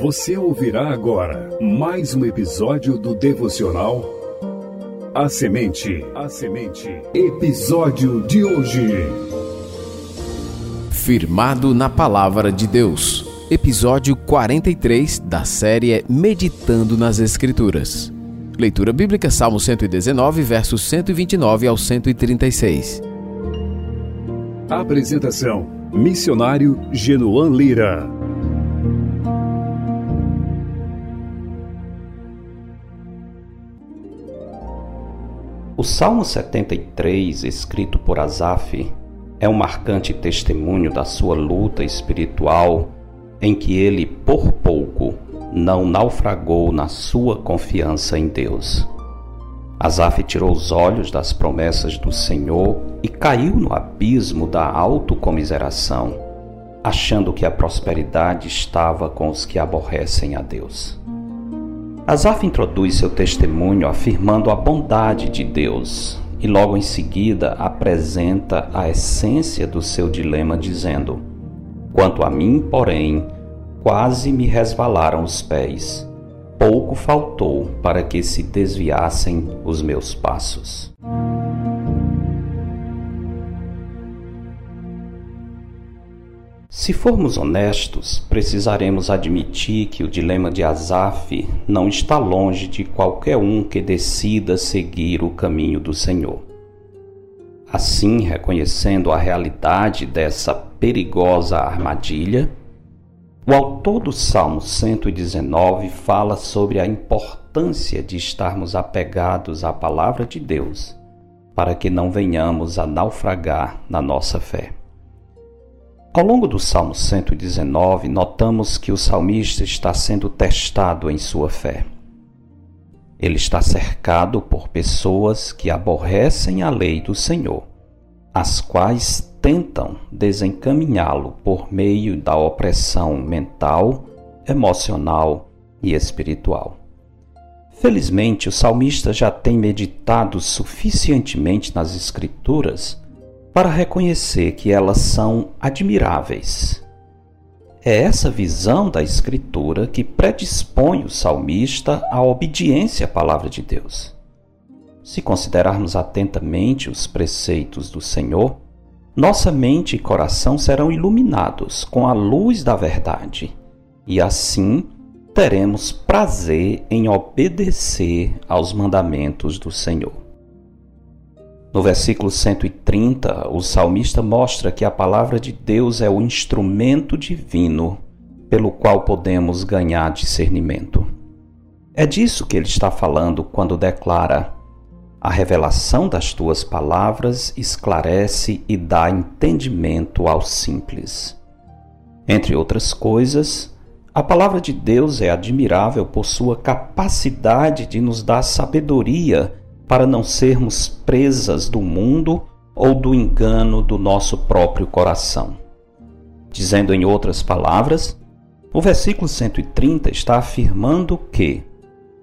Você ouvirá agora mais um episódio do devocional A Semente. A Semente. Episódio de hoje. Firmado na palavra de Deus. Episódio 43 da série Meditando nas Escrituras. Leitura bíblica Salmo 119, versos 129 ao 136. Apresentação: Missionário Genoan Lira. O Salmo 73, escrito por Asaf, é um marcante testemunho da sua luta espiritual em que ele, por pouco, não naufragou na sua confiança em Deus. Asaf tirou os olhos das promessas do Senhor e caiu no abismo da autocomiseração, achando que a prosperidade estava com os que aborrecem a Deus. Asaf introduz seu testemunho afirmando a bondade de Deus e logo em seguida apresenta a essência do seu dilema dizendo: Quanto a mim, porém, quase me resvalaram os pés. Pouco faltou para que se desviassem os meus passos. Se formos honestos, precisaremos admitir que o dilema de Asaf não está longe de qualquer um que decida seguir o caminho do Senhor. Assim, reconhecendo a realidade dessa perigosa armadilha, o autor do Salmo 119 fala sobre a importância de estarmos apegados à palavra de Deus, para que não venhamos a naufragar na nossa fé. Ao longo do Salmo 119, notamos que o salmista está sendo testado em sua fé. Ele está cercado por pessoas que aborrecem a lei do Senhor, as quais tentam desencaminhá-lo por meio da opressão mental, emocional e espiritual. Felizmente, o salmista já tem meditado suficientemente nas Escrituras para reconhecer que elas são admiráveis. É essa visão da Escritura que predispõe o salmista à obediência à palavra de Deus. Se considerarmos atentamente os preceitos do Senhor, nossa mente e coração serão iluminados com a luz da verdade, e assim teremos prazer em obedecer aos mandamentos do Senhor. No versículo 130, o salmista mostra que a palavra de Deus é o instrumento divino pelo qual podemos ganhar discernimento. É disso que ele está falando quando declara: A revelação das tuas palavras esclarece e dá entendimento ao simples. Entre outras coisas, a palavra de Deus é admirável por sua capacidade de nos dar sabedoria para não sermos presas do mundo ou do engano do nosso próprio coração. Dizendo em outras palavras, o versículo 130 está afirmando que,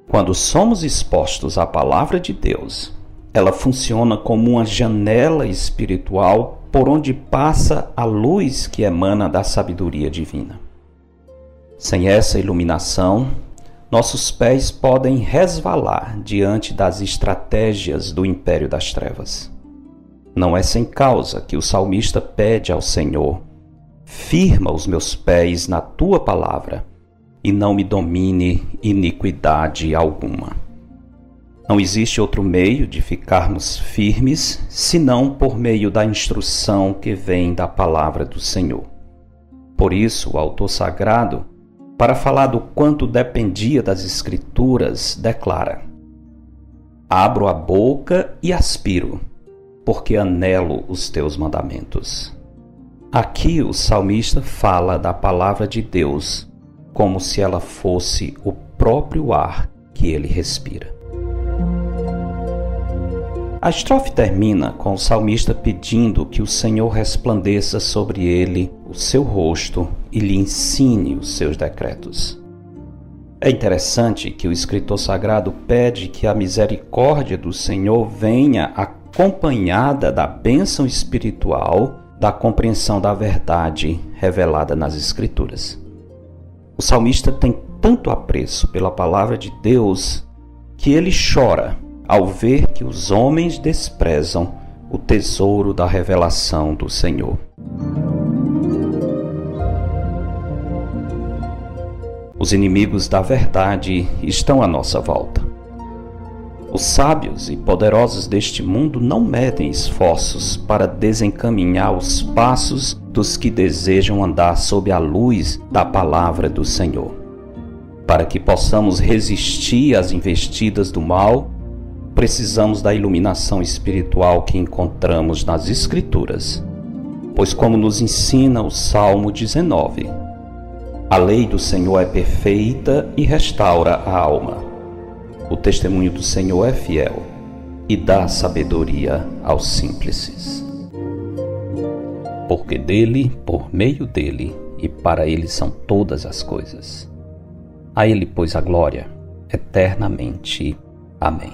quando somos expostos à palavra de Deus, ela funciona como uma janela espiritual por onde passa a luz que emana da sabedoria divina. Sem essa iluminação, nossos pés podem resvalar diante das estratégias do império das trevas. Não é sem causa que o salmista pede ao Senhor: firma os meus pés na tua palavra e não me domine iniquidade alguma. Não existe outro meio de ficarmos firmes senão por meio da instrução que vem da palavra do Senhor. Por isso, o autor sagrado para falar do quanto dependia das Escrituras, declara: Abro a boca e aspiro, porque anelo os teus mandamentos. Aqui o salmista fala da palavra de Deus como se ela fosse o próprio ar que ele respira. A estrofe termina com o salmista pedindo que o Senhor resplandeça sobre ele o seu rosto e lhe ensine os seus decretos. É interessante que o escritor sagrado pede que a misericórdia do Senhor venha acompanhada da bênção espiritual da compreensão da verdade revelada nas Escrituras. O salmista tem tanto apreço pela palavra de Deus que ele chora ao ver que os homens desprezam o tesouro da revelação do Senhor. Os inimigos da verdade estão à nossa volta. Os sábios e poderosos deste mundo não medem esforços para desencaminhar os passos dos que desejam andar sob a luz da palavra do Senhor. Para que possamos resistir às investidas do mal, precisamos da iluminação espiritual que encontramos nas Escrituras. Pois, como nos ensina o Salmo 19, a lei do Senhor é perfeita e restaura a alma. O testemunho do Senhor é fiel e dá sabedoria aos simples. Porque dele, por meio dele e para ele são todas as coisas. A ele, pois, a glória eternamente. Amém.